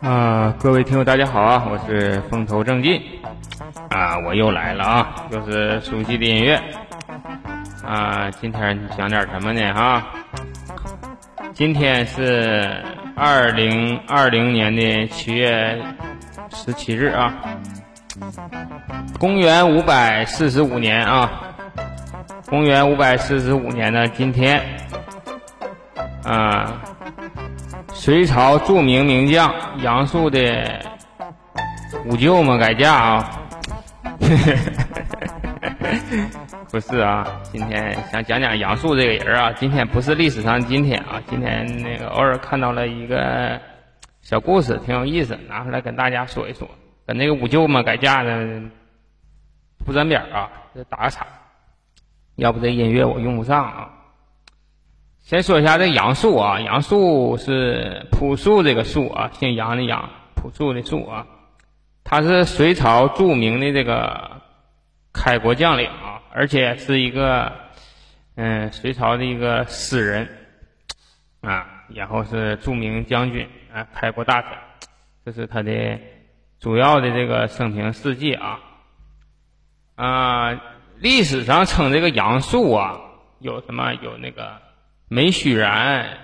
啊，各位听友，大家好啊！我是风头正劲啊，我又来了啊，又是熟悉的音乐啊。今天讲点什么呢？哈，今天是二零二零年的七月十七日啊，公元五百四十五年啊，公元五百四十五年的今天啊。隋朝著名名将杨素的五舅嘛改嫁啊，不是啊，今天想讲讲杨素这个人啊。今天不是历史上今天啊，今天那个偶尔看到了一个小故事，挺有意思，拿出来跟大家说一说。跟那个五舅嘛改嫁的不沾边啊，这打个岔，要不这音乐我用不上啊。先说一下这杨素啊，杨素是朴树这个树啊，姓杨的杨，朴树的树啊。他是隋朝著名的这个开国将领啊，而且是一个嗯隋朝的一个诗人啊，然后是著名将军啊，开国大臣。这是他的主要的这个生平事迹啊。啊，历史上称这个杨素啊，有什么有那个。美须然，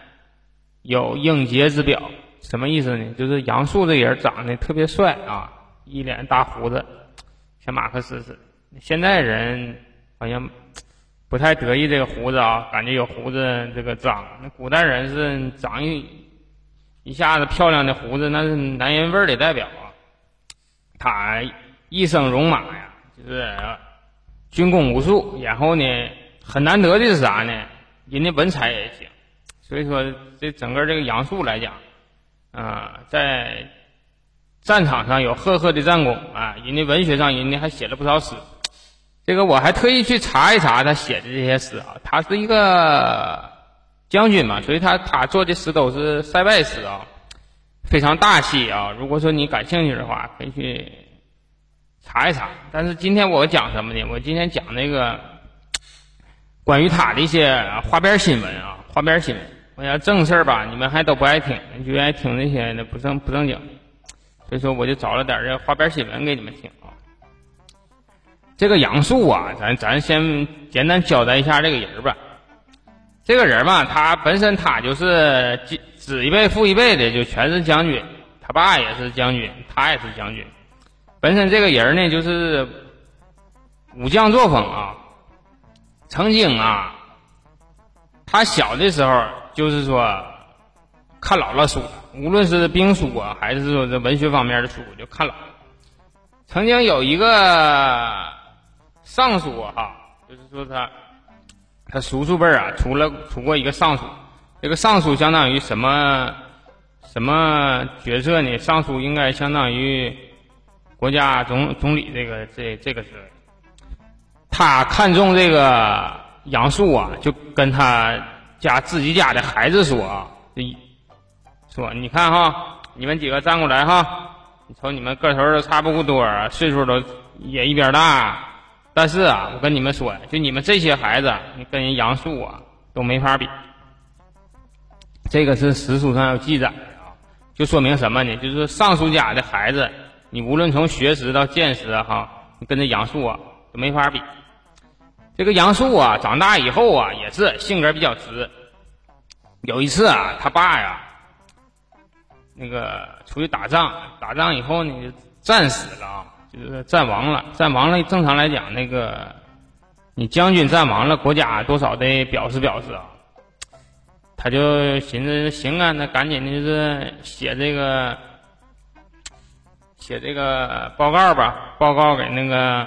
有英杰之表，什么意思呢？就是杨素这人长得特别帅啊，一脸大胡子，像马克思似的。现在人好像不太得意这个胡子啊，感觉有胡子这个脏。那古代人是长一一下子漂亮的胡子，那是男人味儿的代表啊。他一生戎马呀，就是军功无数，然后呢，很难得的是啥呢？人家文采也行，所以说这整个这个杨素来讲，啊，在战场上有赫赫的战功啊，人家文学上人家还写了不少诗。这个我还特意去查一查他写的这些诗啊，他是一个将军嘛，所以他他做的诗都是塞外诗啊，非常大气啊。如果说你感兴趣的话，可以去查一查。但是今天我讲什么呢？我今天讲那个。关于他的一些花边新闻啊，花边新闻，我想正事儿吧，你们还都不爱听，就爱听那些那不正不正经，所以说我就找了点这花边新闻给你们听啊。这个杨素啊，咱咱先简单交代一下这个人吧。这个人嘛，他本身他就是子一辈父一辈的，就全是将军，他爸也是将军，他也是将军。本身这个人呢，就是武将作风啊。曾经啊，他小的时候就是说看老了书，无论是兵书啊，还是说这文学方面的书，就看老。曾经有一个尚书哈，就是说他他叔叔辈啊，出了出过一个尚书。这个尚书相当于什么什么角色呢？尚书应该相当于国家总总理这个这这个职位。他看中这个杨素啊，就跟他家自己家的孩子说啊，说你看哈，你们几个站过来哈，你瞅你们个头都差不多，岁数都也一边大，但是啊，我跟你们说，就你们这些孩子，你跟人杨素啊都没法比。这个是史书上有记载的啊，就说明什么呢？就是尚书家的孩子，你无论从学识到见识哈，你跟这杨素啊没法比。这个杨素啊，长大以后啊，也是性格比较直。有一次啊，他爸呀，那个出去打仗，打仗以后呢，战死了啊，就是战亡了。战亡了，正常来讲，那个你将军战亡了，国家多少得表示表示啊。他就寻思，行啊，那赶紧的就是写这个，写这个报告吧，报告给那个。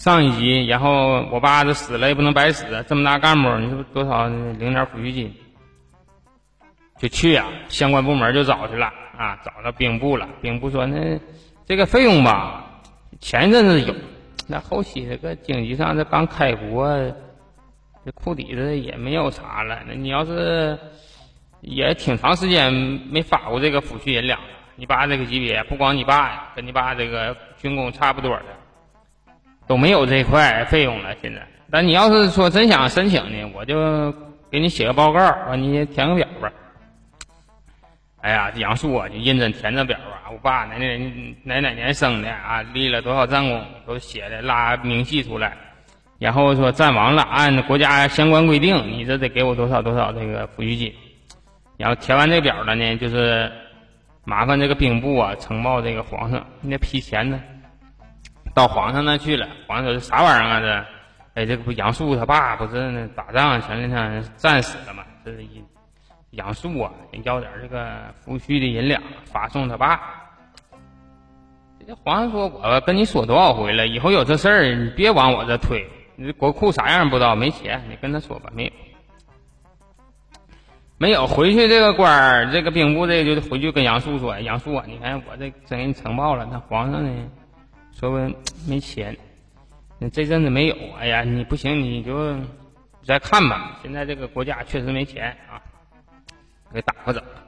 上一级，然后我爸这死了也不能白死，这么大干部，你说多少领点抚恤金？就去啊，相关部门就找去了啊，找到兵部了。兵部说那这个费用吧，前一阵子有，那后期这个经济上这刚开国，这库底子也没有啥了。那你要是也挺长时间没发过这个抚恤银两，你爸这个级别，不光你爸呀，跟你爸这个军功差不多的。都没有这块费用了，现在。但你要是说真想申请呢，我就给你写个报告，完你填个表吧。哎呀，杨树啊，就认真填着表啊。我爸哪哪哪哪年生的啊，立了多少战功，都写的拉明细出来。然后说战亡了，按国家相关规定，你这得给我多少多少这个抚恤金。然后填完这表了呢，就是麻烦这个兵部啊呈报这个皇上，那批钱呢，到皇上那去了。皇上说这啥玩意儿啊？这，哎，这个不杨素他爸不是打仗前两天战死了吗？这是杨素啊，要点这个抚恤的银两，发送他爸。这皇上说：“我跟你说多少回了，以后有这事儿你别往我这推。你这国库啥样不知道，没钱，你跟他说吧，没有。”没有回去，这个官儿，这个兵部这个就回去跟杨素说：“杨素啊，你看我这真给你呈报了，那皇上呢，说问没钱，这阵子没有。哎呀，你不行，你就再看吧。现在这个国家确实没钱啊，给打发走了，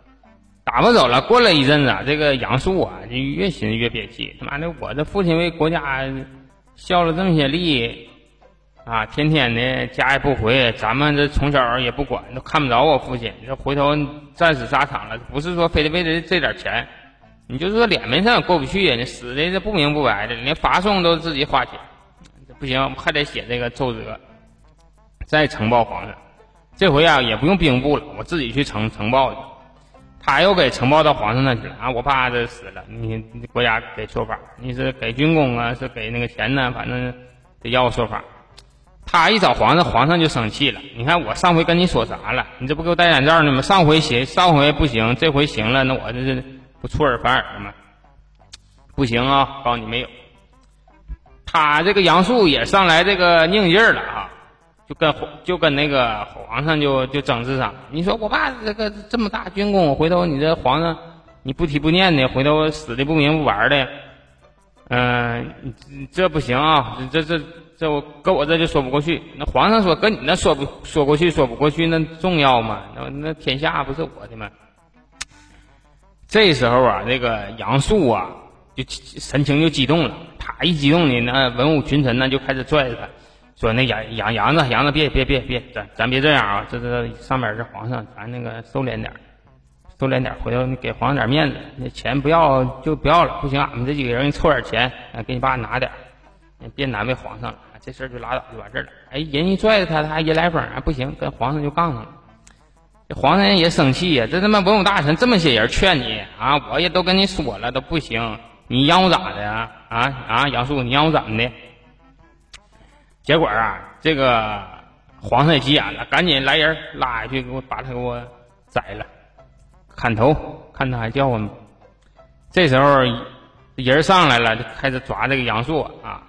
打发走了。过了一阵子，这个杨素啊，就越心越憋气。他妈的，我这父亲为国家效了这么些力。”啊，天天的家也不回，咱们这从小也不管，都看不着我父亲。这回头战死沙场了，不是说非得为了这点钱，你就是说脸面上也过不去呀。你死的这不明不白的，连发送都自己花钱，不行，还得写这个奏折，再呈报皇上。这回啊，也不用兵部了，我自己去呈呈报去。他又给呈报到皇上那去了啊！我爸这死了，你你国家给说法，你是给军功啊，是给那个钱呢？反正得要个说法。他一找皇上，皇上就生气了。你看我上回跟你说啥了？你这不给我戴眼罩呢吗？上回行，上回不行，这回行了，那我这是不出尔反尔了吗？不行啊！告诉你没有。他这个杨素也上来这个拧劲儿了啊，就跟就跟那个皇上就就争执上。你说我爸这个这么大军功，回头你这皇上你不提不念的，回头死的不明不白的，嗯，这不行啊！这这。这我搁我这就说不过去。那皇上说，搁你那说不说过去，说不过去，那重要吗？那那天下不是我的吗？这时候啊，那个杨素啊，就神情就激动了。他一激动呢，那文武群臣呢就开始拽着他，说：“那杨杨杨子，杨子别别别别，咱咱别这样啊！这这上面是皇上，咱那个收敛点，收敛点，回头你给皇上点面子。那钱不要就不要了，不行，俺们这几个人凑点钱，给你爸拿点，别难为皇上了。”这事儿就拉倒，就完事儿了。哎，人一拽着他，他还一来风啊，不行，跟皇上就杠上了。这皇上也生气呀，这他妈文武大臣这么些人劝你啊，我也都跟你说了，都不行，你让我咋的啊？啊啊，杨素，你让我怎么的？结果啊，这个皇上也急眼了，赶紧来人拉下去，给我把他给我宰了，砍头，看他还叫唤吗？这时候人上来了，就开始抓这个杨素啊。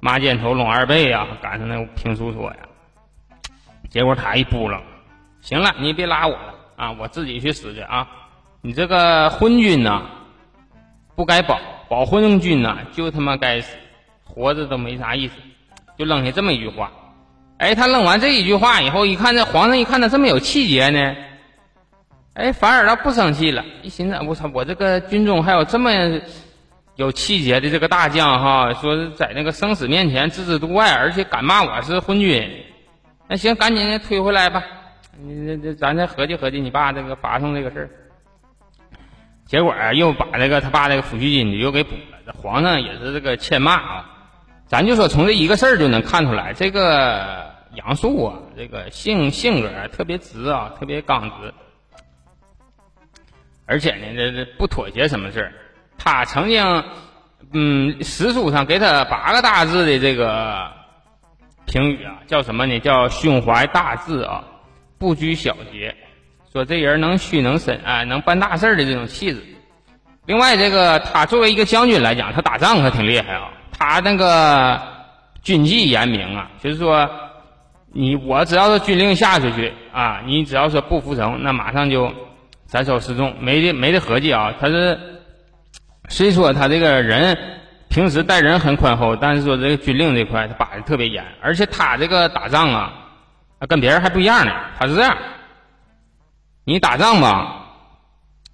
马肩头拢二背呀，赶上那评书说呀，结果他一扑棱，行了，你别拉我了啊，我自己去死去啊！你这个昏君呐，不该保保昏君呐，就他妈该死，活着都没啥意思，就扔下这么一句话。哎，他扔完这一句话以后，一看这皇上一看他这么有气节呢，哎，反而倒不生气了。一寻思，我操，我这个军中还有这么。有气节的这个大将哈，说在那个生死面前置之度外，而且敢骂我是昏君，那行，赶紧推回来吧。你这这，咱再合计合计，你爸这个发送这个事儿，结果又把这个他爸这个抚恤金又给补了。这皇上也是这个欠骂啊。咱就说从这一个事儿就能看出来，这个杨素啊，这个性性格特别直啊，特别刚直，而且呢，这这不妥协什么事儿。他曾经，嗯，史书上给他八个大字的这个评语啊，叫什么呢？叫胸怀大志啊，不拘小节。说这人能屈能伸啊，能办大事儿的这种气质。另外，这个他作为一个将军来讲，他打仗可挺厉害啊。他那个军纪严明啊，就是说，你我只要是军令下出去啊，你只要说不服从，那马上就斩首示众，没的没的合计啊。他是。虽说他这个人平时待人很宽厚，但是说这个军令这块他把的特别严，而且他这个打仗啊，跟别人还不一样呢。他是这样，你打仗吧，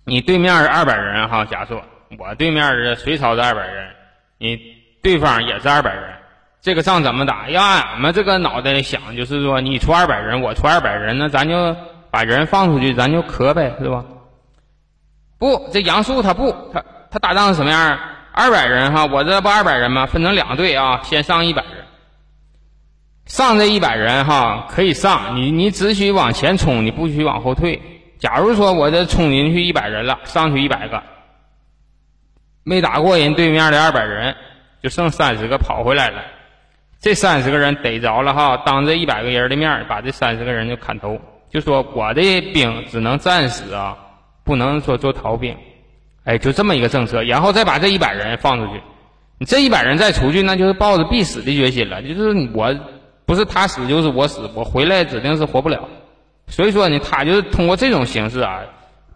你对面是二百人哈，假说我对面是隋朝的二百人，你对方也是二百人，这个仗怎么打？要按俺们这个脑袋想，就是说你出二百人，我出二百人，那咱就把人放出去，咱就磕呗，是吧？不，这杨素他不，他他打仗是什么样？二百人哈，我这不二百人吗？分成两队啊，先上一百人，上这一百人哈可以上，你你只许往前冲，你不许往后退。假如说我这冲进去一百人了，上去一百个，没打过人对面的二百人，就剩三十个跑回来了。这三十个人逮着了哈，当着一百个人的面把这三十个人就砍头，就说我的兵只能战死啊，不能说做逃兵。哎，就这么一个政策，然后再把这一百人放出去，你这一百人再出去，那就是抱着必死的决心了。就是我不是他死就是我死，我回来指定是活不了。所以说呢，他就是通过这种形式啊，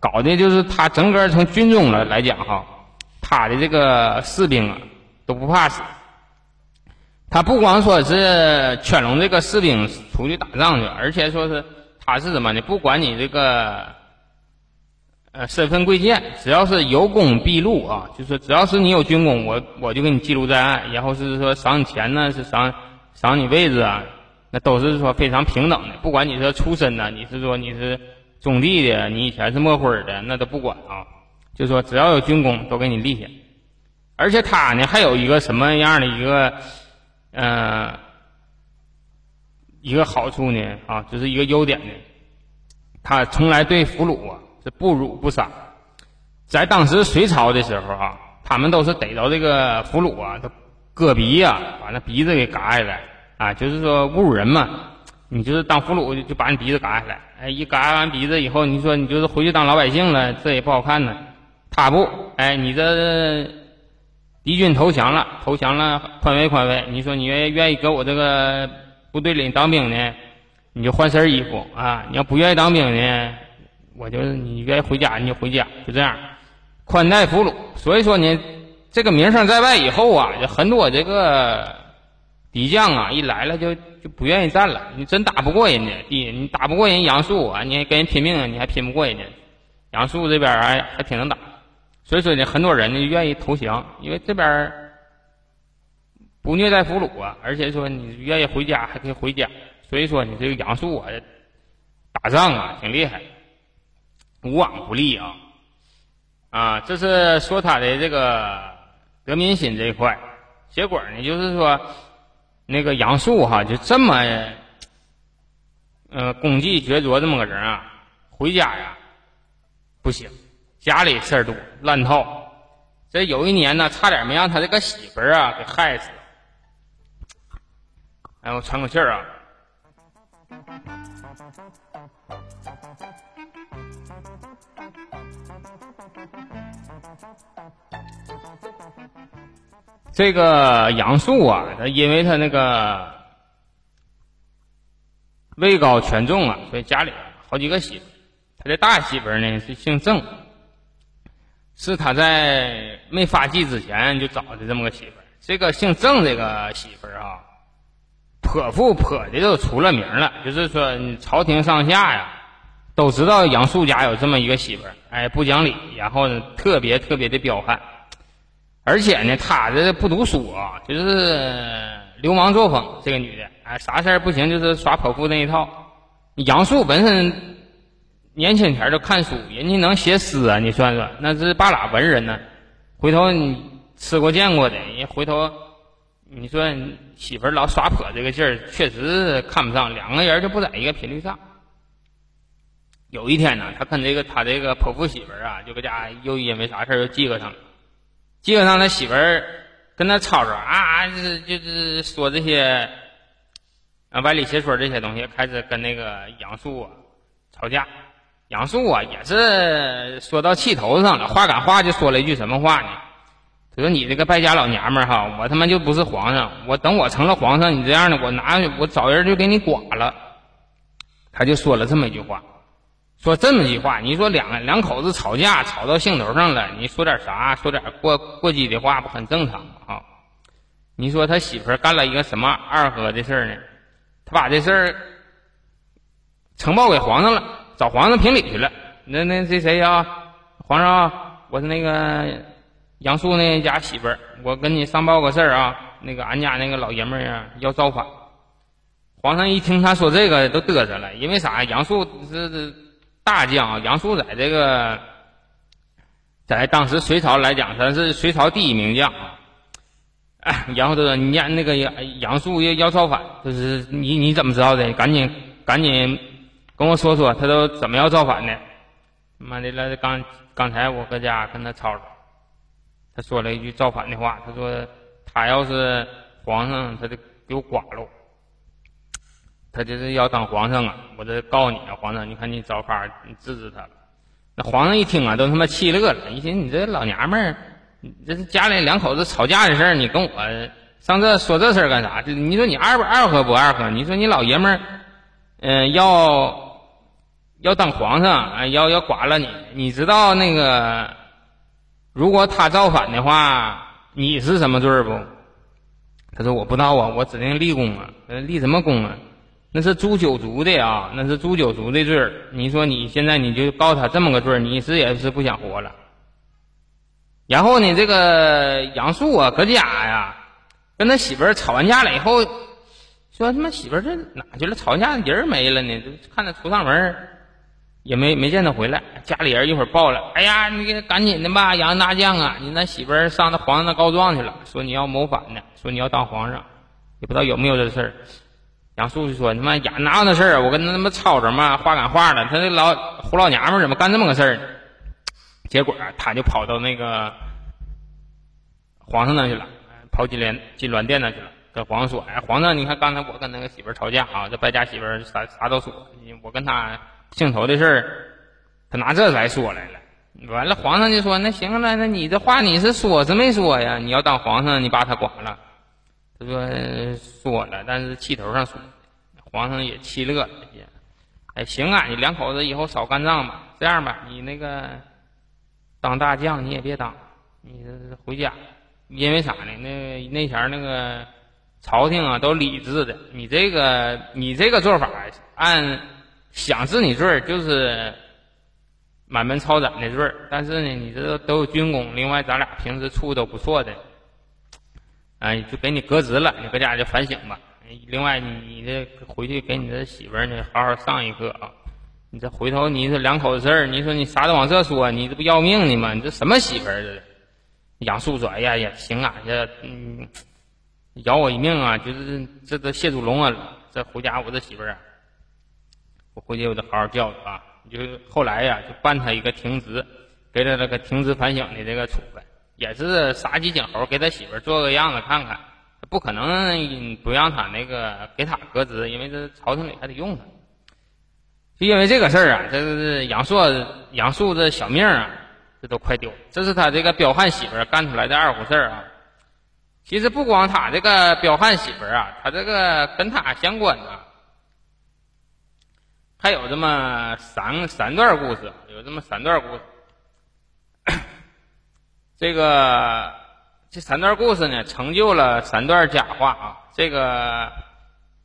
搞的就是他整个从军中了来讲哈，他的这个士兵啊都不怕死。他不光说是圈拢这个士兵出去打仗去，而且说是他是什么呢？不管你这个呃身份贵贱，只要是有功必录啊，就是只要是你有军功，我我就给你记录在案，然后是说赏你钱呢，是赏赏你位置啊，那都是说非常平等的。不管你是出身呢，你是说你是种地的，你以前是磨灰的，那都不管啊，就说只要有军功都给你立下。而且他呢还有一个什么样的一个？嗯，一个好处呢，啊，就是一个优点呢，他从来对俘虏啊是不辱不杀。在当时隋朝的时候啊，他们都是逮着这个俘虏啊，都割鼻呀，把那鼻子给割下来啊，就是说侮辱人嘛。你就是当俘虏就把你鼻子割下来，哎，一割完鼻子以后，你说你就是回去当老百姓了，这也不好看呢。他不，哎，你这。敌军投降了，投降了，宽慰宽慰。你说你愿愿意搁我这个部队里当兵呢，你就换身衣服啊。你要不愿意当兵呢，我就你愿意回家你就回家，就这样宽待俘虏。所以说呢，这个名声在外以后啊，就很多这个敌将啊，一来了就就不愿意战了。你真打不过人家，第一你打不过人杨素啊，你还跟人拼命，你还拼不过人家。杨素这边还还挺能打。所以说呢，很多人呢愿意投降，因为这边不虐待俘虏啊，而且说你愿意回家还可以回家。所以说你这个杨素啊，打仗啊挺厉害，无往不利啊。啊，这是说他的这个得民心这一块。结果呢，就是说那个杨素哈，就这么呃功绩绝卓这么个人啊，回家呀不行。家里事儿多，乱套。这有一年呢，差点没让他这个媳妇儿啊给害死了。哎，我喘口气儿啊。这个杨素啊，他因为他那个位高权重啊，所以家里好几个媳妇。他的大媳妇呢是姓郑。是他在没发迹之前就找的这么个媳妇，这个姓郑这个媳妇啊，泼妇泼的都出了名了，就是说朝廷上下呀都知道杨素家有这么一个媳妇，哎，不讲理，然后呢特别特别的彪悍，而且呢她这不读书啊，就是流氓作风，这个女的，哎，啥事儿不行就是耍泼妇那一套，杨素本身。年轻前就看书，人家能写诗啊！你算算，那是半拉文人呢。回头你吃过见过的，人回头你说媳妇老耍泼这个劲儿，确实看不上。两个人就不在一个频率上。有一天呢，他跟这个他这个泼妇媳妇啊，就搁家又因为啥事儿又记个上了。基本上，他媳妇儿跟他吵吵啊，就是就是说这些啊歪理邪说这些东西，开始跟那个杨素啊吵架。杨素啊，也是说到气头上了，话赶话就说了一句什么话呢？他说：“你这个败家老娘们儿哈，我他妈就不是皇上，我等我成了皇上，你这样的，我拿我找人就给你剐了。”他就说了这么一句话，说这么一句话，你说两两口子吵架吵到兴头上了，你说点啥？说点过过激的话不很正常吗？啊？你说他媳妇儿干了一个什么二合的事儿呢？他把这事儿呈报给皇上了。找皇上评理去了。那那这谁呀？皇上，我是那个杨素那家媳妇儿。我跟你上报个事儿啊。那个俺家那个老爷们儿啊要造反。皇上一听他说这个都嘚瑟了，因为啥？杨素是是大将，杨素在这个在当时隋朝来讲，他是隋朝第一名将啊。然后他说：“你家那个杨杨素要要造反，就是你你怎么知道的？赶紧赶紧跟我说说，他都怎么要造反的？妈的了，刚刚才我搁家跟他吵吵，他说了一句造反的话，他说他要是皇上，他就给我剐了。”他就是要当皇上啊！我这告你啊，皇上，你看你找法你治治他。那皇上一听啊，都他妈气乐了，一寻你这老娘们儿，你这是家里两口子吵架的事儿，你跟我上这说这事儿干啥？你说你二不二合不二合？你说你老爷们儿，嗯，要要当皇上啊，要要剐了你，你知道那个，如果他造反的话，你是什么罪儿不？他说我不知道啊，我指定立功啊，立什么功啊？那是诛九族的啊，那是诛九族的罪儿。你说你现在你就告他这么个罪儿，你是也是不想活了。然后呢，这个杨素啊，搁家呀，跟他媳妇儿吵完架了以后，说他妈媳妇儿这哪去了？吵架的人没了呢？看他出上门，也没没见他回来。家里人一会儿报了，哎呀，你给赶紧的吧，杨大将啊，你那媳妇儿上那皇上那告状去了，说你要谋反呢，说你要当皇上，也不知道有没有这事儿。杨素就说：“你妈呀，哪有那事儿？我跟他他妈吵吵嘛，话赶话的。他那老胡老娘们怎么干这么个事儿？结果他就跑到那个皇上那去了，跑金銮金銮殿那去了，跟皇上说：‘哎，皇上，你看刚才我跟那个媳妇吵架啊，这败家媳妇啥啥都说，我跟他姓仇的事儿，他拿这来说来了。完了，皇上就说：‘那行了，那你这话你是说是没说呀？你要当皇上，你把他剐了。’他说说了，但是气头上说，皇上也气乐了。也哎，行啊，你两口子以后少干仗吧。这样吧，你那个当大将你也别当，你回家。因为啥呢？那那前那个朝廷啊都理智的，你这个你这个做法，按想治你罪就是满门抄斩的罪。但是呢，你这都有军功，另外咱俩平时处都不错的。哎，就给你革职了，你搁家就反省吧。另外，你这回去给你的媳妇儿呢，好好上一课啊。你这回头你这两口子事儿，你说你啥都往这说，你这不要命呢吗？你这什么媳妇儿？这杨素说：“哎呀呀，行啊，这嗯，饶我一命啊！就是这这谢主隆恩了。这回家我这媳妇儿啊，我回去我得好好教育啊。就是后来呀，就办他一个停职，给他那个停职反省的这个处分。”也是杀鸡儆猴，给他媳妇做个样子看看，不可能不让他那个给他革职，因为这朝廷里还得用他。就因为这个事儿啊，这是杨素杨素这小命啊，这都快丢。这是他这个彪悍媳妇儿干出来的二虎事儿啊。其实不光他这个彪悍媳妇儿啊，他这个跟他相关的还有这么三三段故事，有这么三段故事。这个这三段故事呢，成就了三段假话啊！这个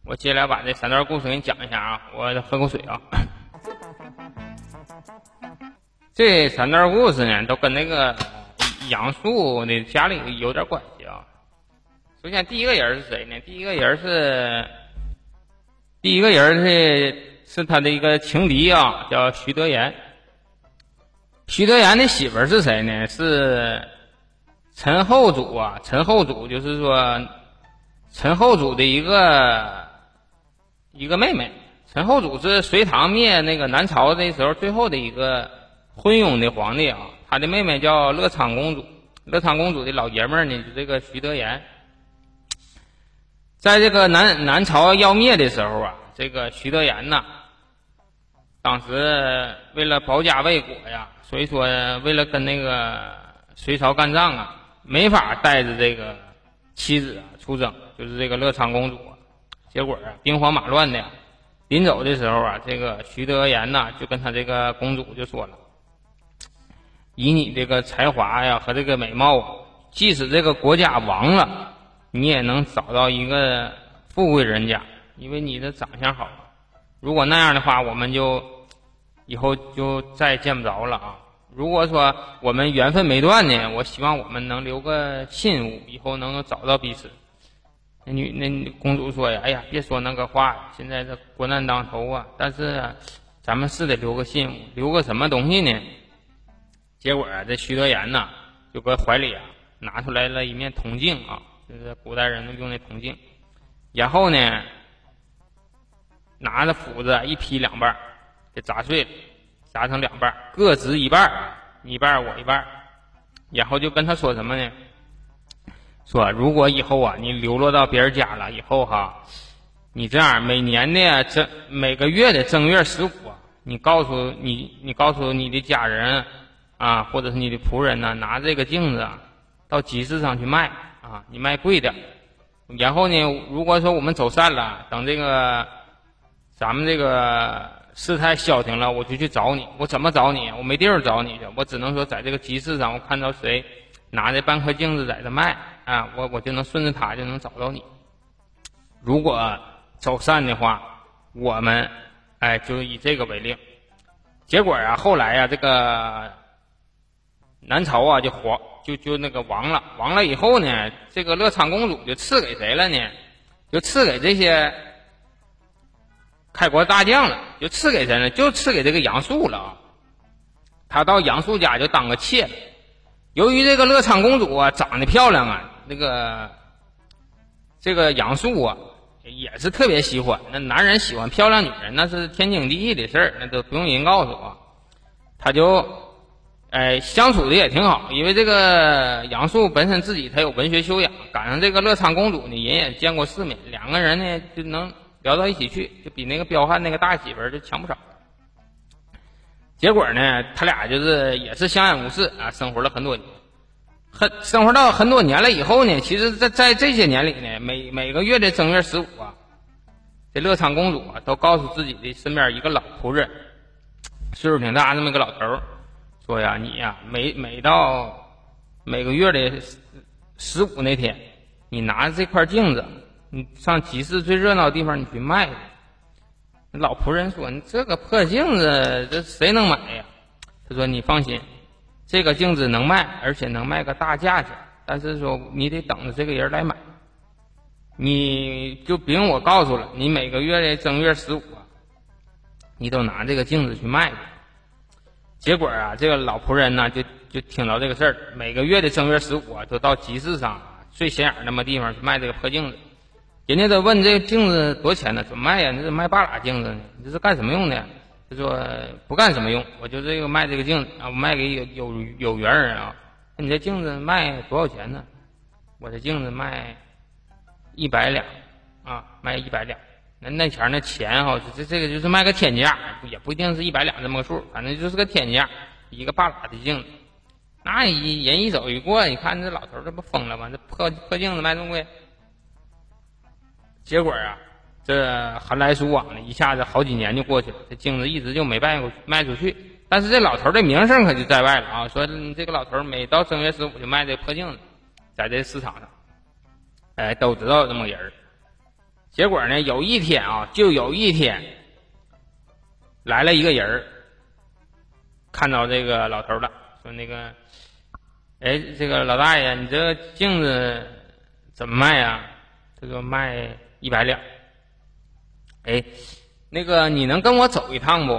我接下来把这三段故事给你讲一下啊！我喝口水啊。这三段故事呢，都跟那个杨素的家里有点关系啊。首先，第一个人是谁呢？第一个人是第一个人是是他的一个情敌啊，叫徐德言。徐德言的媳妇儿是谁呢？是陈后主啊。陈后主就是说，陈后主的一个一个妹妹。陈后主是隋唐灭那个南朝的时候最后的一个昏庸的皇帝啊。他的妹妹叫乐昌公主。乐昌公主的老爷们儿呢，就这个徐德言。在这个南南朝要灭的时候啊，这个徐德言呐，当时为了保家卫国呀。所以说，为了跟那个隋朝干仗啊，没法带着这个妻子啊出征，就是这个乐昌公主。结果啊，兵荒马乱的，临走的时候啊，这个徐德言呐就跟他这个公主就说了：“以你这个才华呀和这个美貌啊，即使这个国家亡了，你也能找到一个富贵人家，因为你的长相好。如果那样的话，我们就以后就再也见不着了啊。”如果说我们缘分没断呢，我希望我们能留个信物，以后能够找到彼此。那女那公主说呀：“哎呀，别说那个话，现在这国难当头啊！但是咱们是得留个信物，留个什么东西呢？”结果啊，这徐德言呐，就搁怀里啊拿出来了一面铜镜啊，就是古代人用的铜镜，然后呢，拿着斧子一劈两半，给砸碎了，砸成两半，各执一半，你一半我一半，然后就跟他说什么呢？说，如果以后啊，你流落到别人家了以后哈，你这样每年的正每个月的正月十五，你告诉你你告诉你的家人啊，或者是你的仆人呢，拿这个镜子到集市上去卖啊，你卖贵点。然后呢，如果说我们走散了，等这个咱们这个事态消停了，我就去找你。我怎么找你？我没地儿找你去，我只能说在这个集市上，我看到谁拿着半颗镜子在这卖。啊，我我就能顺着他就能找到你。如果走散的话，我们哎就以这个为令。结果啊，后来呀，这个南朝啊就黄就就那个亡了。亡了以后呢，这个乐昌公主就赐给谁了呢？就赐给这些开国大将了。就赐给谁呢？就赐给这个杨素了啊。他到杨素家就当个妾了。由于这个乐昌公主啊长得漂亮啊。那个，这个杨素啊，也是特别喜欢。那男人喜欢漂亮女人，那是天经地义的事儿，那都不用人告诉我。他就，哎，相处的也挺好。因为这个杨素本身自己他有文学修养，赶上这个乐昌公主呢，人也见过世面，两个人呢就能聊到一起去，就比那个彪悍那个大媳妇儿就强不少。结果呢，他俩就是也是相安无事啊，生活了很多年。很生活到很多年了以后呢，其实，在在这些年里呢，每每个月的正月十五啊，这乐昌公主啊，都告诉自己的身边一个老仆人，岁数挺大那么一个老头儿，说呀，你呀，每每到每个月的十五那天，你拿着这块镜子，你上集市最热闹的地方，你去卖。老仆人说：“你这个破镜子，这谁能买呀？”他说：“你放心。”这个镜子能卖，而且能卖个大价钱，但是说你得等着这个人来买，你就不用我告诉了。你每个月的正月十五，你都拿这个镜子去卖去。结果啊，这个老仆人呢，就就听到这个事儿，每个月的正月十五啊，都到集市上最显眼那么地方去卖这个破镜子。人家都问这个镜子多少钱呢？怎么卖呀？你这卖半拉镜子呢？你这是干什么用的？他说不干什么用，我就这个卖这个镜子啊，我卖给有有有缘人啊。你这镜子卖多少钱呢？我这镜子卖一百两啊，卖一百两。那那前那钱哈，这这个就是卖个天价，也不一定是一百两这么个数，反正就是个天价，一个半拉的镜子。那一人一走一过，你看这老头这不疯了吗？这破破镜子卖这么贵，结果啊。这寒来暑往的，一下子好几年就过去了，这镜子一直就没卖过卖出去。但是这老头的名声可就在外了啊！说这个老头每到正月十五就卖这破镜子，在这市场上，哎，都知道这么人儿。结果呢，有一天啊，就有一天来了一个人儿，看到这个老头了，说那个，哎，这个老大爷，你这个镜子怎么卖呀？他说卖一百两。哎，那个你能跟我走一趟不？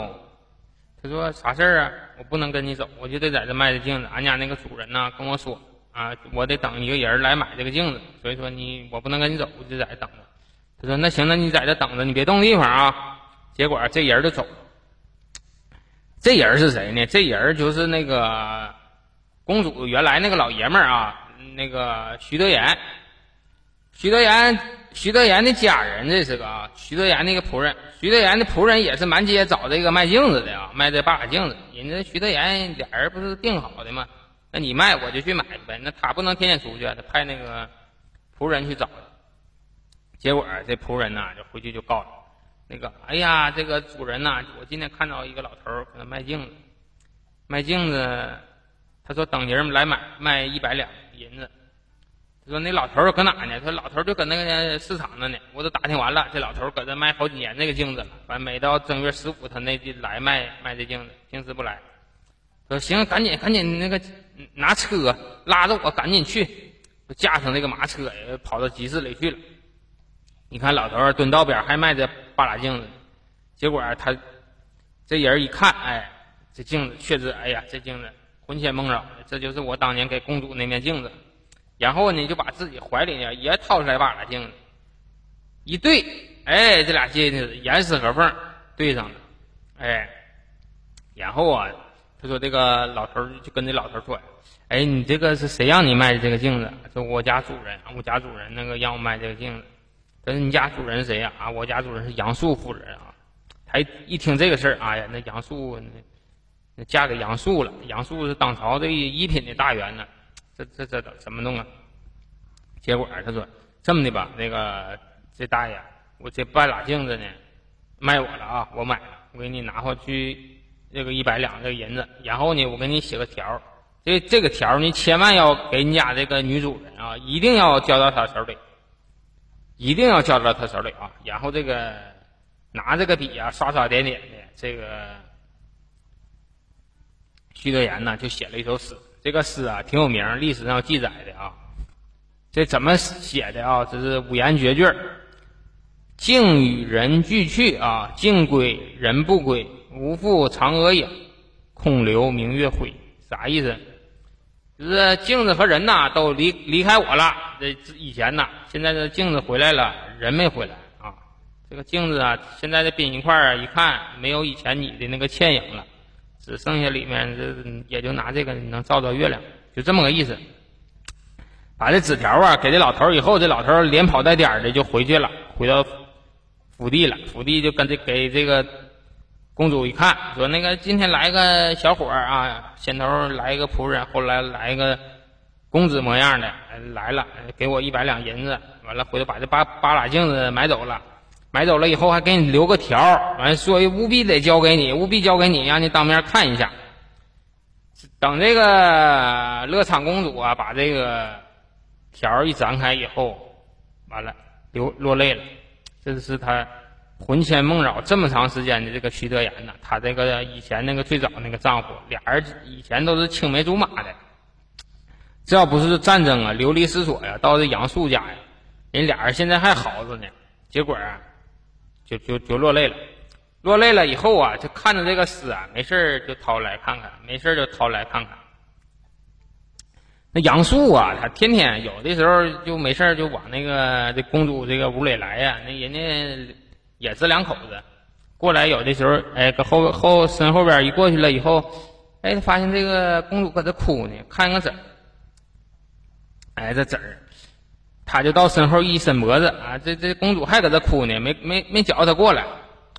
他说啥事儿啊？我不能跟你走，我就得在这卖这镜子。俺家那个主人呢跟我说啊，我得等一个人来买这个镜子，所以说你我不能跟你走，我就在这等着。他说那行，那你在这等着，你别动地方啊。结果这人就走了。这人是谁呢？这人就是那个公主原来那个老爷们儿啊，那个徐德言。徐德言。徐德言的家人，这是个啊。徐德言那个仆人，徐德言的仆人也是满街找这个卖镜子的啊，卖这八拉镜子。人家徐德言俩人不是定好的吗？那你卖我就去买呗。那他不能天天出去，他派那个仆人去找。结果这仆人呐，就回去就告诉那个，哎呀，这个主人呐，我今天看到一个老头儿搁那卖镜子，卖镜子，他说等人来买，卖一百两银子。说那老头搁哪呢？说老头就搁那个市场那呢。我都打听完了，这老头搁这卖好几年这个镜子了。反正每到正月十五，他那就来卖卖这镜子，平时不来。说行，赶紧赶紧那个拿车拉着我赶紧去，驾上那个马车跑到集市里去了。你看老头蹲道边还卖这八拉镜子，结果他这人一看，哎，这镜子确实，哎呀，这镜子魂牵梦绕的，这就是我当年给公主那面镜子。然后呢，就把自己怀里呢也掏出来把拉镜子，一对，哎，这俩镜子严丝合缝对上了，哎，然后啊，他说这个老头就跟这老头说。哎，你这个是谁让你卖的这个镜子？说我家主人，我家主人那个让我卖这个镜子。他说你家主人谁呀？啊，我家主人是杨素夫人啊。他一听这个事儿，哎呀，那杨素那那嫁给杨素了。杨素是当朝的一品的大员呢。这这这怎么弄啊？结果他说这么的吧，那个这大爷，我这半拉镜子呢，卖我了啊，我买了，我给你拿回去这个一百两这银子，然后呢，我给你写个条。这这个条你千万要给你家这个女主人啊，一定要交到她手里，一定要交到她手里啊。然后这个拿这个笔啊，刷刷点点的，这个徐德言呢就写了一首诗。这个诗啊挺有名，历史上记载的啊。这怎么写的啊？这是五言绝句儿：镜与人俱去啊，镜归人不归，无复嫦娥影，空留明月辉。啥意思？就是镜子和人呐都离离开我了。这以前呐，现在这镜子回来了，人没回来啊。这个镜子啊，现在的冰一块儿一看，没有以前你的那个倩影了，只剩下里面这也就拿这个能照照月亮，就这么个意思。把这纸条啊给这老头以后，这老头连跑带颠的就回去了，回到府地了。府地就跟这给这个。公主一看，说：“那个今天来个小伙儿啊，先头来一个仆人，后来来一个公子模样的来了，给我一百两银子，完了回头把这八八拉镜子买走了，买走了以后还给你留个条儿完了说务必得交给你，务必交给你，让你当面看一下。等这个乐昌公主啊，把这个条一展开以后，完了流落泪了，这是她。”魂牵梦绕这么长时间的这个徐德言呢，她这个以前那个最早那个丈夫，俩人以前都是青梅竹马的，这要不是战争啊，流离失所呀，到这杨素家呀，人俩人现在还好着呢。结果啊，就就就落泪了，落泪了以后啊，就看着这个诗啊，没事就掏来看看，没事就掏来看看。那杨素啊，他天天有的时候就没事就往那个这公主这个屋里来呀，那人家。也是两口子，过来有的时候，哎，搁后后身后边一过去了以后，哎，发现这个公主搁这哭呢，看个纸儿，哎，这纸儿，他就到身后一伸脖子啊，这这公主还搁这哭呢，没没没叫他过来，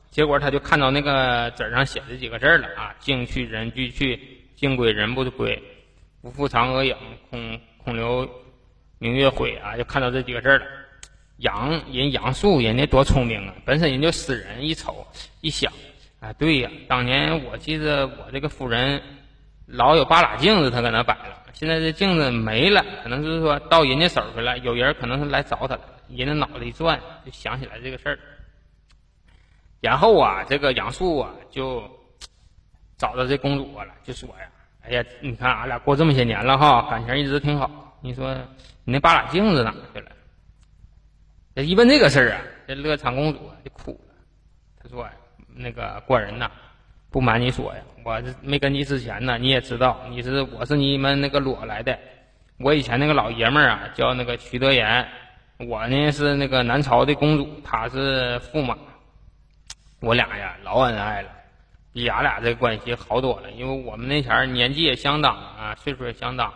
结果他就看到那个纸上写的几个字了啊，镜去人俱去，镜归人不归，不复嫦娥影，空空留明月辉啊，就看到这几个字了。杨人杨素人家多聪明啊！本身人就诗人，一瞅一想，啊，对呀，当年我记得我这个夫人老有八拉镜子，他搁那摆了。现在这镜子没了，可能是说到人家手去了，有人可能是来找他了。人家脑子一转，就想起来这个事儿。然后啊，这个杨素啊，就找到这公主了，就说呀：“哎呀，你看俺俩过这么些年了哈，感情一直挺好。你说你那八拉镜子哪去了？”这一问这个事儿啊，这乐昌公主就哭了。她说：“那个官人呐，不瞒你说呀，我这没跟你之前呢，你也知道，你是我是你们那个裸来的。我以前那个老爷们儿啊，叫那个徐德言，我呢是那个南朝的公主，他是驸马。我俩呀老恩爱了，比俺俩这关系好多了，因为我们那前儿年纪也相当啊，岁数也相当。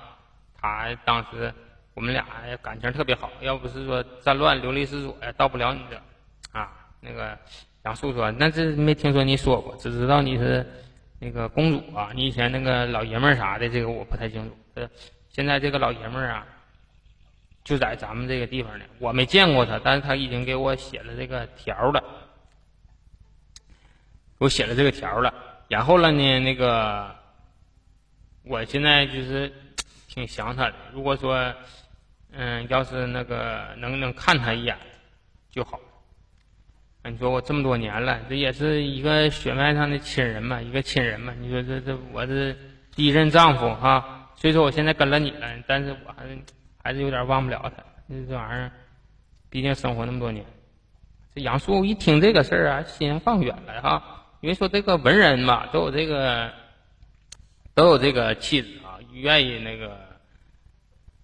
他当时。”我们俩感情特别好，要不是说战乱流离失所呀，到不了你这，啊，那个杨素说，那这没听说你说过，只知道你是那个公主啊，你以前那个老爷们儿啥的，这个我不太清楚。这现在这个老爷们儿啊，就在咱们这个地方呢，我没见过他，但是他已经给我写了这个条了，给我写了这个条了。然后了呢，那个我现在就是挺想他的，如果说。嗯，要是那个能能看他一眼就好。你说我这么多年了，这也是一个血脉上的亲人嘛，一个亲人嘛。你说这这我这第一任丈夫哈，虽说我现在跟了你了，但是我还是还是有点忘不了他。这这玩意儿，毕竟生活那么多年。这杨素一听这个事儿啊，心放远了哈，因为说这个文人嘛，都有这个都有这个气质啊，愿意那个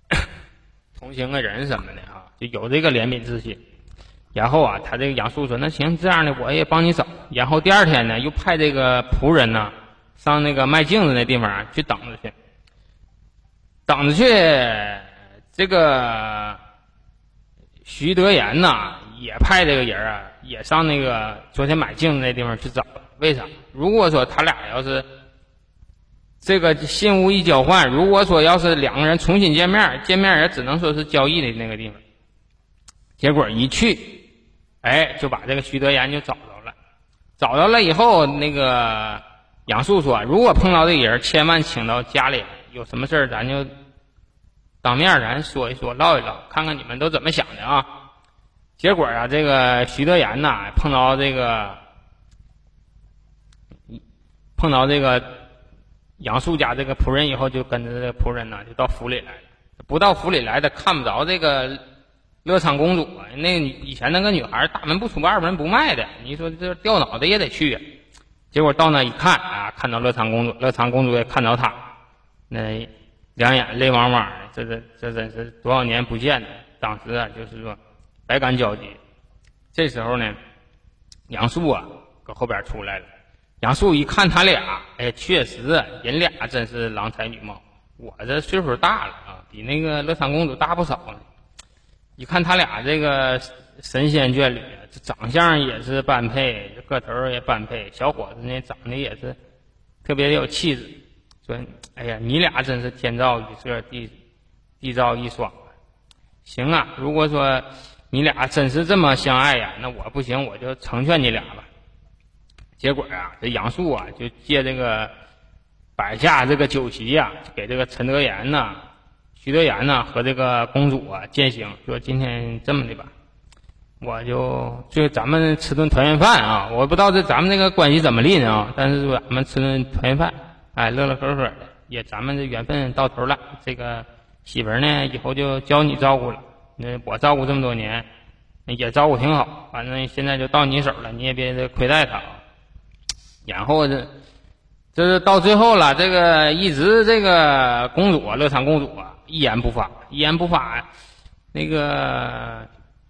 同情个人什么的啊，就有这个怜悯之心。然后啊，他这个杨素说：“那行，这样的我也帮你找。”然后第二天呢，又派这个仆人呢，上那个卖镜子那地方去等着去。等着去，这个徐德言呢，也派这个人啊，也上那个昨天买镜子那地方去找。为啥？如果说他俩要是这个信物一交换，如果说要是两个人重新见面，见面也只能说是交易的那个地方。结果一去。哎，就把这个徐德言就找着了，找着了以后，那个杨素说：“如果碰到这人，千万请到家里来，有什么事儿咱就当面咱说一说，唠一唠，看看你们都怎么想的啊。”结果啊，这个徐德言呐，碰到这个碰到这个杨素家这个仆人以后，就跟着这个仆人呢，就到府里来了。不到府里来的，看不着这个。乐昌公主啊，那以前那个女孩大门不出二门不迈的，你说这掉脑袋也得去。结果到那一看啊，看到乐昌公主，乐昌公主也看到他，那两眼泪汪汪的，这这这真是多少年不见的。当时啊，就是说百感交集。这时候呢，杨素啊搁后边出来了。杨素一看他俩，哎，确实人俩真是郎才女貌。我这岁数大了啊，比那个乐昌公主大不少呢。一看他俩这个神仙眷侣，这长相也是般配，个头也般配，小伙子呢长得也是特别的有气质。说，哎呀，你俩真是天造一色，地地造一双。行啊，如果说你俩真是这么相爱呀，那我不行，我就成全你俩吧。结果啊，这杨素啊就借这个摆下这个酒席呀，给这个陈德言呢。徐德言呢和这个公主啊践行，说今天这么的吧，我就就咱们吃顿团圆饭啊！我不知道这咱们这个关系怎么立呢啊？但是说咱们吃顿团圆饭，哎，乐乐呵呵的，也咱们这缘分到头了。这个媳妇呢，以后就交你照顾了。那我照顾这么多年，也照顾挺好。反正现在就到你手了，你也别亏待她啊。然后这这是到最后了，这个一直这个公主啊乐昌公主啊。一言不发，一言不发。那个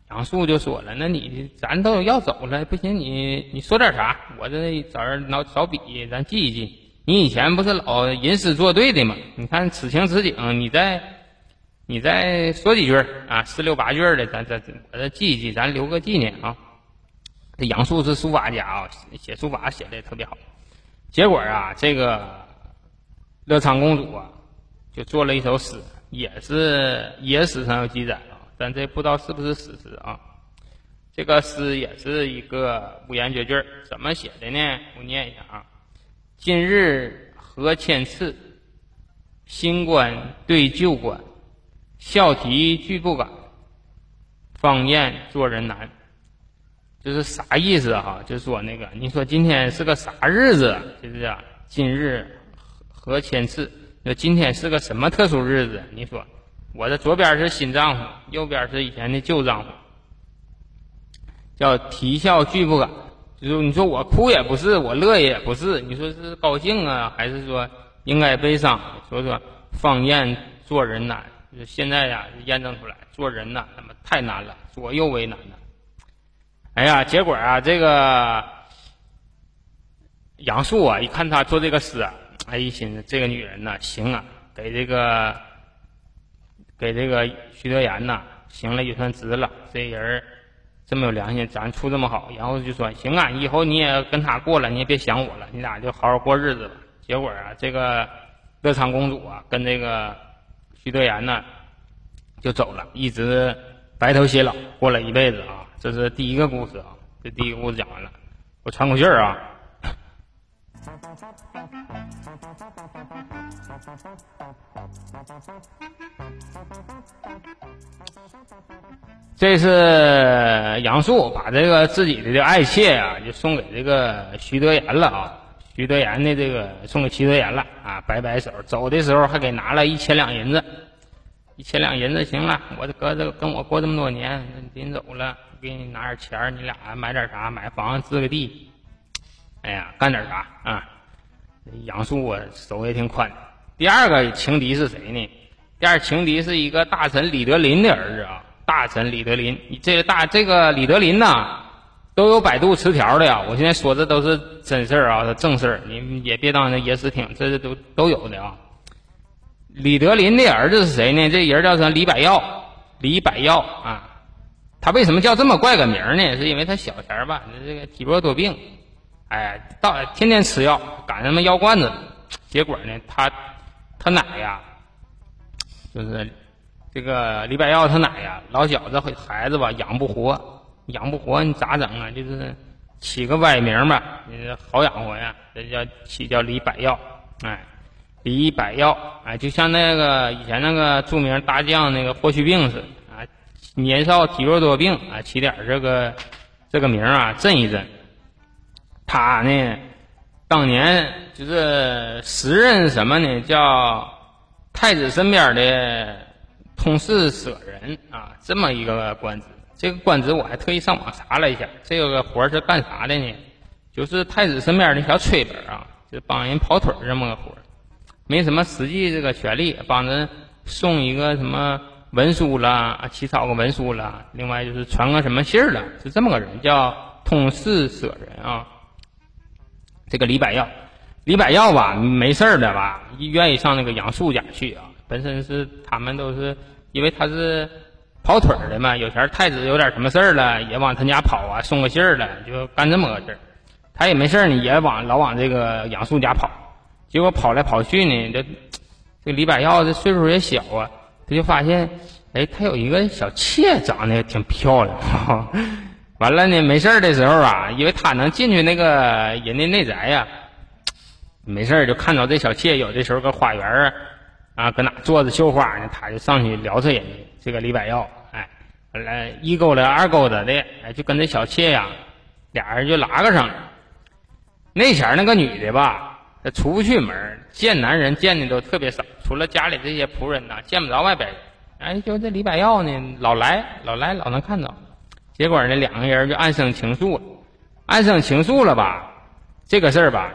杨素就说了：“那你咱都要走了，不行，你你说点啥？我这找人拿找笔，咱记一记。你以前不是老吟诗作对的吗？你看此情此景，你再你再说几句啊，十六八句的，咱咱我这记一记，咱留个纪念啊。”这杨素是书法家啊，写书法写的也特别好。结果啊，这个乐昌公主啊，就做了一首诗。也是野史上有记载啊，但这不知道是不是史实啊。这个诗也是一个五言绝句怎么写的呢？我念一下啊：今日何千次，新官对旧官，笑啼俱不敢，放宴做人难。这是啥意思哈？就说那个，你说今天是个啥日子？就是啊，今日何千次。那今天是个什么特殊日子？你说，我的左边是新丈夫，右边是以前的旧丈夫，叫啼笑俱不敢。就是你说我哭也不是，我乐也不是，你说是高兴啊，还是说应该悲伤？所以说，放宴做人难。就是现在呀，验证出来，做人呐，他妈太难了，左右为难呐。哎呀，结果啊，这个杨素啊，一看他做这个诗啊。哎，一寻思这个女人呐，行啊，给这个给这个徐德言呐，行了也算值了。这人这么有良心，咱处这么好，然后就说行啊，以后你也跟他过了，你也别想我了，你俩就好好过日子吧。结果啊，这个乐昌公主啊，跟这个徐德言呢就走了，一直白头偕老，过了一辈子啊。这是第一个故事啊，这第一个故事讲完了，我喘口气儿啊。这是杨素把这个自己的这爱妾啊，就送给这个徐德言了啊。徐德言的这个送给徐德言了啊，摆摆手，走的时候还给拿了一千两银子。一千两银子行了，我这哥这跟我过这么多年，临走了给你拿点钱你俩买点啥？买房置个地，哎呀，干点啥啊？杨树啊，手也挺宽。第二个情敌是谁呢？第二情敌是一个大臣李德林的儿子啊，大臣李德林。这个大这个李德林呐，都有百度词条的呀。我现在说的都是真事儿啊，正事儿，你也别当那野史听，这是都都有的啊。李德林的儿子是谁呢？这人叫什么？李百药。李百药啊，他为什么叫这么怪个名呢？是因为他小前儿吧，这个体弱多病，哎，到天天吃药，赶上什么药罐子，结果呢，他他奶呀。就是这个李百药他奶呀，老小子孩子吧养不活，养不活你咋整啊？就是起个歪名吧，好养活呀，这叫起叫李百药，哎，李百药，哎，就像那个以前那个著名大将那个霍去病似的啊，年少体弱多病啊，起点这个这个名啊，震一震。他呢，当年就是时任什么呢？叫。太子身边的通事舍人啊，这么一个官职。这个官职我还特意上网查了一下，这个活是干啥的呢？就是太子身边的小崔本啊，就帮人跑腿这么个活没什么实际这个权利，帮人送一个什么文书了，起草个文书了，另外就是传个什么信儿了，是这么个人，叫通事舍人啊。这个李百药。李百药吧，没事儿的吧，愿意上那个杨树家去啊。本身是他们都是因为他是跑腿儿的嘛，有钱太子有点什么事儿了，也往他家跑啊，送个信儿了，就干这么个事儿。他也没事儿呢，也往老往这个杨树家跑。结果跑来跑去呢，这这李百药这岁数也小啊，他就发现，哎，他有一个小妾，长得挺漂亮。完了呢，没事的时候啊，因为他能进去那个人的内宅呀。没事就看到这小妾，有的时候搁花园儿啊，搁哪坐着绣花呢，他就上去撩扯人家。这个李百药，哎，来一勾的二勾的的，哎，就跟这小妾呀，俩人就拉个上了。那前那个女的吧，她出不去门，见男人见的都特别少，除了家里这些仆人呐，见不着外边人。哎，就这李百药呢，老来老来老能看到。结果呢，两个人就暗生情愫了，暗生情愫了吧？这个事儿吧。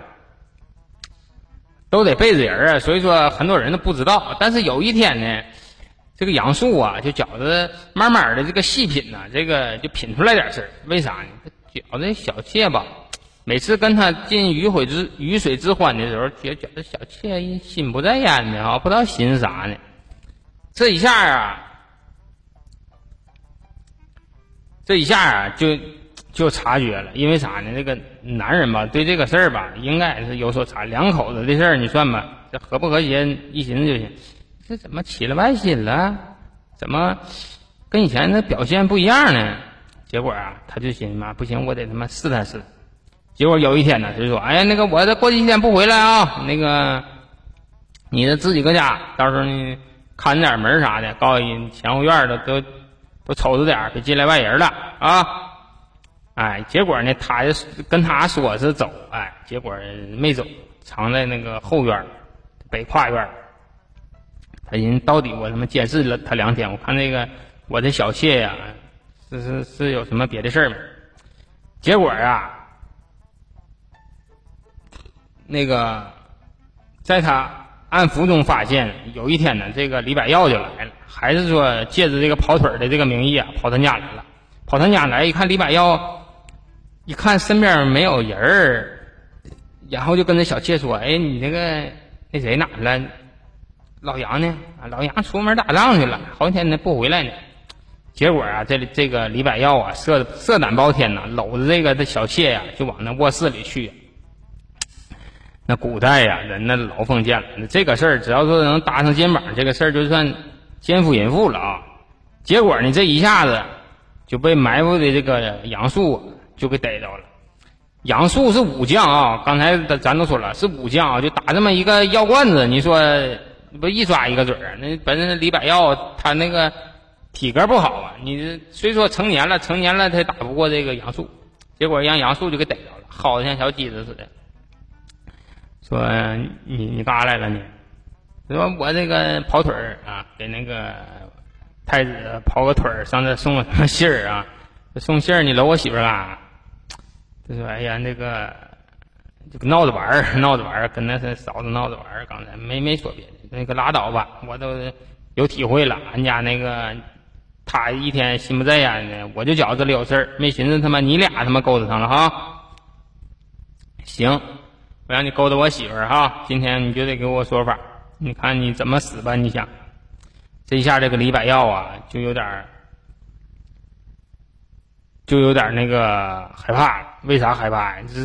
都得背着人啊，所以说很多人都不知道。但是有一天呢，这个杨树啊，就觉得慢慢的这个细品呐，这个就品出来点事儿。为啥呢？觉得小妾吧，每次跟他进鱼水之鱼水之欢的时候，觉觉得小妾心不在焉的啊，不知道寻思啥呢。这一下啊，这一下啊，就。就察觉了，因为啥呢？这个男人吧，对这个事儿吧，应该是有所察。两口子的事儿，你算吧，这和不和谐，一寻思就行。这怎么起了歪心了？怎么跟以前那表现不一样呢？结果啊，他就寻思嘛，不行，我得他妈试探试探。结果有一天呢，他就说：“哎呀，那个我这过几天不回来啊，那个你这自己搁家，到时候呢看着点门啥的，告诉人前后院的都都瞅着点别进来外人了啊。”哎，结果呢，他跟他说是走，哎，结果没走，藏在那个后院北跨院他人到底我他妈监视了他两天，我看那个我的小妾呀，是是是有什么别的事儿吗？结果啊，那个在他暗伏中发现，有一天呢，这个李百药就来了，还是说借着这个跑腿的这个名义啊，跑他家来了，跑他家来一看李百药。一看身边没有人儿，然后就跟那小妾说：“哎，你那个那谁哪了？老杨呢？啊，老杨出门打仗去了，好几天呢不回来呢。结果啊，这这个李百药啊，色色胆包天呐，搂着这个这小妾呀，就往那卧室里去。那古代呀，人那老封建了，那这个事儿只要说能搭上肩膀，这个事儿就算奸夫淫妇了啊。结果呢，这一下子就被埋伏的这个杨树。就给逮着了，杨树是武将啊！刚才咱都说了是武将啊，就打这么一个药罐子，你说不一抓一个准儿？那本身李百药他那个体格不好啊，你虽说成年了，成年了他打不过这个杨树，结果让杨树就给逮着了，薅的像小鸡子似的。说你你干啥来了你？说我这个跑腿儿啊，给那个太子跑个腿儿，上这送个信儿啊？送信儿你搂我媳妇干啥？他说：“哎呀，那个就闹着玩儿，闹着玩儿，跟那是嫂子闹着玩儿。刚才没没说别的，那个拉倒吧，我都有体会了。俺家那个他一天心不在焉的，我就觉得这里有事儿，没寻思他妈你俩他妈勾搭上了哈。行，我让你勾搭我媳妇儿哈，今天你就得给我说法。”你看你怎么死吧？你想，这一下这个李百药啊，就有点儿，就有点那个害怕了。为啥害怕呀？这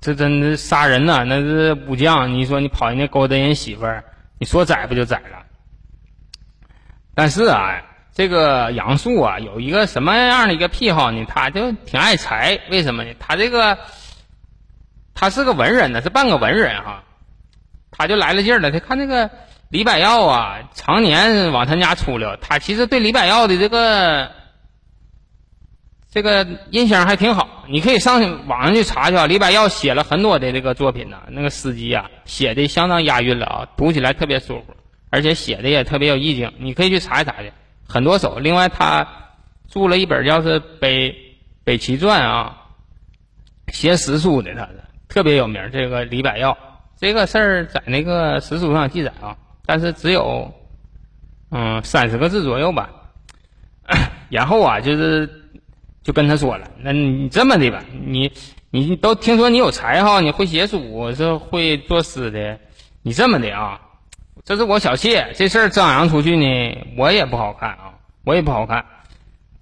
这真的杀人呢！那是武将，你说你跑人家勾搭人媳妇儿，你说宰不就宰了？但是啊，这个杨素啊，有一个什么样的一个癖好呢？他就挺爱财。为什么呢？他这个，他是个文人呢，是半个文人哈。他就来了劲儿了，他看那个李百药啊，常年往他家出溜，他其实对李百药的这个这个印象还挺好。你可以上网上去查去啊，李百药写了很多的这个作品呢，那个诗集啊，写的相当押韵了啊，读起来特别舒服，而且写的也特别有意境。你可以去查一查去，很多首。另外，他著了一本叫是《北北齐传》啊，写史书的，他是特别有名。这个李百药。这个事儿在那个史书上记载啊，但是只有嗯三十个字左右吧。然后啊，就是就跟他说了，那你这么的吧，你你都听说你有才哈，你会写书，是会作诗的，你这么的啊，这是我小妾，这事儿张扬出去呢，我也不好看啊，我也不好看。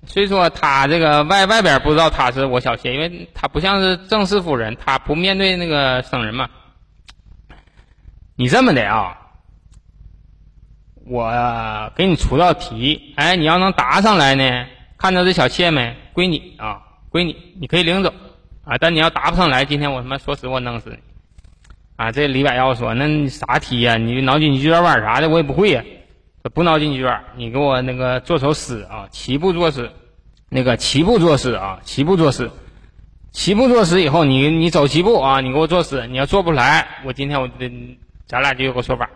所以说他这个外外边不知道他是我小妾，因为他不像是正式夫人，他不面对那个生人嘛。你这么的啊，我给你出道题，哎，你要能答上来呢，看到这小妾没？归你啊，归你，你可以领走啊。但你要答不上来，今天我他妈说实话弄死你啊！这李百药说：“那你啥题呀？你脑筋急转弯啥的我也不会呀。不脑筋急转，你给我那个做首诗啊，齐步作诗，那个齐步作诗啊，齐步作诗。”齐步作诗以后，你你走齐步啊，你给我作诗。你要做不出来，我今天我得。咱俩就有个说法，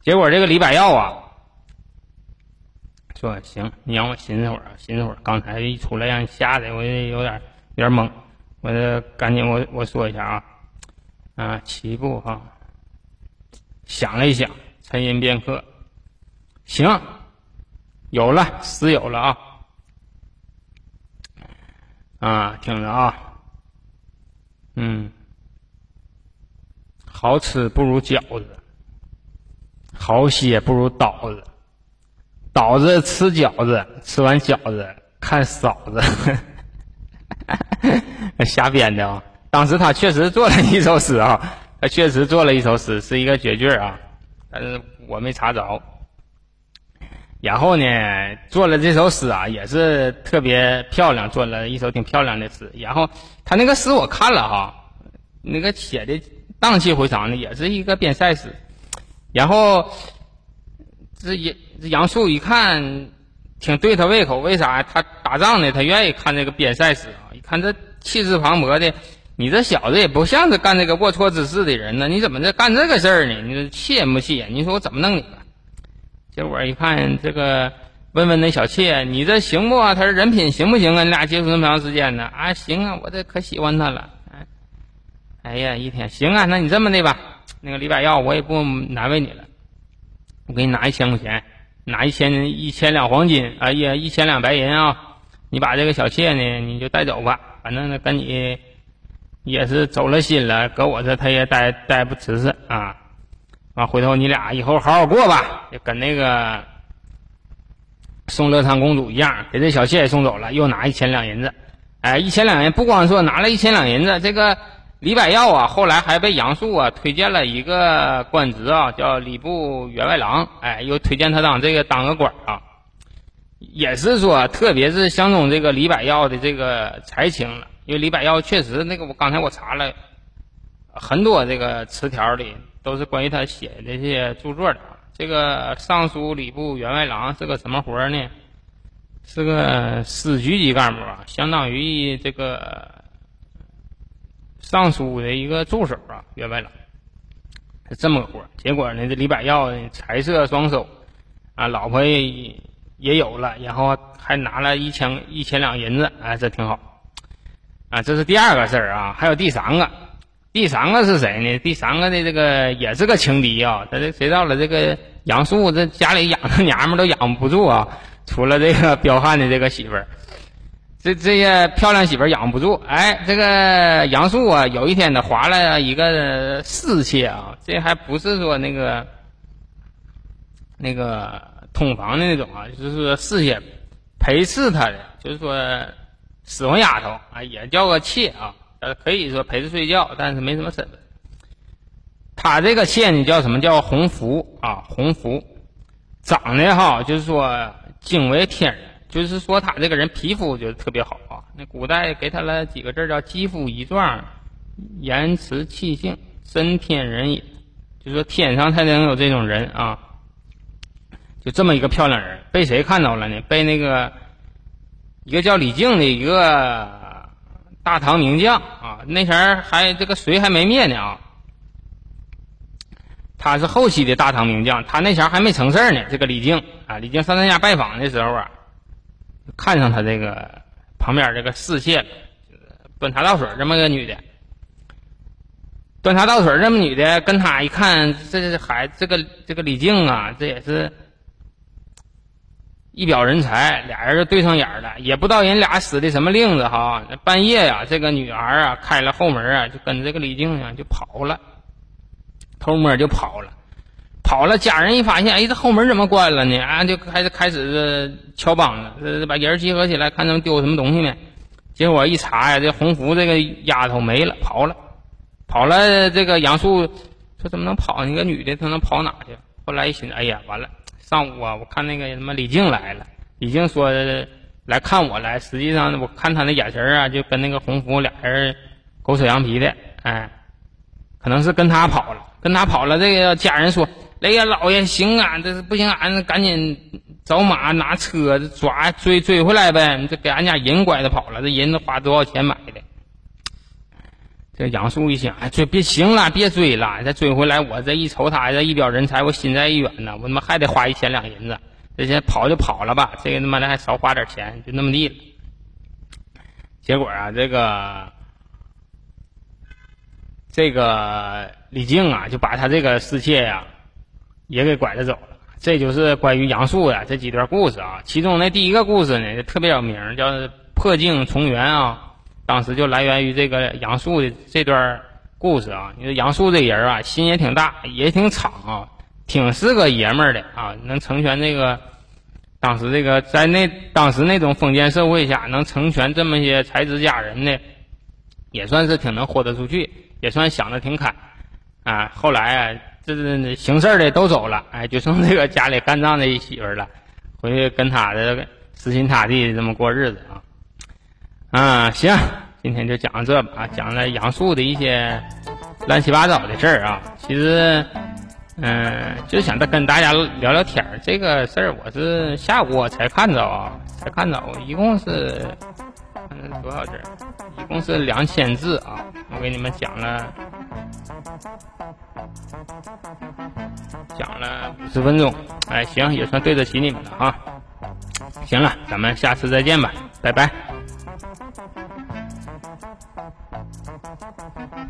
结果这个李百药啊，说行，你让我寻思会儿，寻思会儿。刚才一出来让你吓得我有点有点懵，我这赶紧我我说一下啊，啊，起步哈，想了一想，沉吟片刻，行，有了，诗有了啊，啊，听着啊，嗯。好吃不如饺子，好歇不如倒子。倒子吃饺子，吃完饺子看嫂子，瞎编的啊！当时他确实做了一首诗啊，他确实做了一首诗，是一个绝句啊，但是我没查着。然后呢，做了这首诗啊，也是特别漂亮，做了一首挺漂亮的诗。然后他那个诗我看了哈，那个写的。荡气回肠的，也是一个边塞诗。然后这杨杨素一看，挺对他胃口。为啥？他打仗呢，他愿意看这个边塞诗啊。一看这气势磅礴的，你这小子也不像是干这个龌龊之事的人呢。你怎么这干这个事儿呢？你说气人不气人？你说我怎么弄你？结果一看这个问问那小妾，你这行不？他说人品行不行啊？你俩接触那么长时间呢？啊，行啊，我这可喜欢他了。哎哎呀，一天行啊，那你这么的吧，那个李百药我也不难为你了，我给你拿一千块钱，拿一千一千两黄金，哎呀，一千两白银啊，你把这个小妾呢，你就带走吧，反正跟你也是走了心了，搁我这他也待待不瓷实啊，完回头你俩以后好好过吧，就跟那个送乐昌公主一样，给这小妾也送走了，又拿一千两银子，哎，一千两银不光说拿了一千两银子，这个。李百药啊，后来还被杨素啊推荐了一个官职啊，叫礼部员外郎。哎，又推荐他当这个当个官啊，也是说，特别是相中这个李百药的这个才情了。因为李百药确实那个，我刚才我查了很多这个词条里都是关于他写的这些著作的。这个尚书礼部员外郎是个什么活呢？是个司局级干部啊，相当于这个。尚书的一个助手啊，员外郎。是这么个活结果呢，这李百耀财色双收，啊，老婆也也有了，然后还拿了一千一千两银子，哎，这挺好。啊，这是第二个事儿啊，还有第三个，第三个是谁呢？第三个的这个也是个情敌啊，他这谁到了这个杨树这家里养的娘们都养不住啊，除了这个彪悍的这个媳妇儿。这这些漂亮媳妇儿养不住，哎，这个杨树啊，有一天他划了一个侍妾啊，这还不是说那个那个通房的那种啊，就是说侍妾陪侍他的，就是说使唤丫头啊，也叫个妾啊，呃，可以说陪着睡觉，但是没什么身份。他这个县，叫什么叫红福啊？红福，长得哈，就是说惊为天人。就是说他这个人皮肤就特别好啊，那古代给他了几个字叫“肌肤一状，言辞气性，真天人也”，就说天上才能有这种人啊。就这么一个漂亮人，被谁看到了呢？被那个一个叫李靖的一个大唐名将啊，那前儿还这个隋还没灭呢啊，他是后期的大唐名将，他那前儿还没成事儿呢。这个李靖啊，李靖上他家拜访的时候啊。看上他这个旁边这个侍妾，端茶倒水这么个女的，端茶倒水这么女的，跟他一看，这孩这个这个李靖啊，这也是一表人才，俩人就对上眼了，也不知道人俩使的什么令子哈。半夜呀，这个女孩啊开了后门啊，就跟这个李靖呀就跑了，偷摸就跑了。跑了，家人一发现，哎，这后门怎么关了呢？啊，就开始开始敲梆子，把人集合起来，看他们丢什么东西没。结果一查呀，这洪福这个丫头没了，跑了，跑了。这个杨树说怎么能跑？一个女的，她能跑哪去？后来一寻思，哎呀，完了，上午啊，我看那个什么李静来了，李静说来看我来，实际上我看他那眼神啊，就跟那个洪福俩人狗扯羊皮的，哎，可能是跟他跑了，跟他跑了。这个家人说。哎呀，老爷，行啊，这是不行，俺赶紧找马拿车抓追追回来呗。这给俺家人拐着跑了，这人都花多少钱买的？这杨树一想，哎，追别行了，别追了，再追回来，我这一瞅他这一表人才，我心在意远呢，我他妈还得花一千两银子。这些跑就跑了吧，这个他妈的还少花点钱，就那么地了。结果啊，这个这个李靖啊，就把他这个侍妾呀。也给拐着走了，这就是关于杨树的这几段故事啊。其中那第一个故事呢，特别有名，叫破镜重圆啊。当时就来源于这个杨树的这段故事啊。你说杨树这人啊，心也挺大，也挺敞啊，挺是个爷们儿的啊，能成全这个当时这个在那当时那种封建社会下，能成全这么些才子佳人的，也算是挺能豁得出去，也算想的挺开啊。后来啊。这这行事的都走了，哎，就剩这个家里干仗的一媳妇了，回去跟他的死心塌地的这么过日子啊。啊，行，今天就讲到这吧，啊讲了杨树的一些乱七八糟的事儿啊。其实，嗯，就想着跟大家聊聊天儿。这个事儿我是下午我才看着啊，才看着，一共是看多少字？一共是两千字啊。我给你们讲了。讲了五十分钟，哎，行，也算对得起你们了哈。行了，咱们下次再见吧，拜拜。Thank you.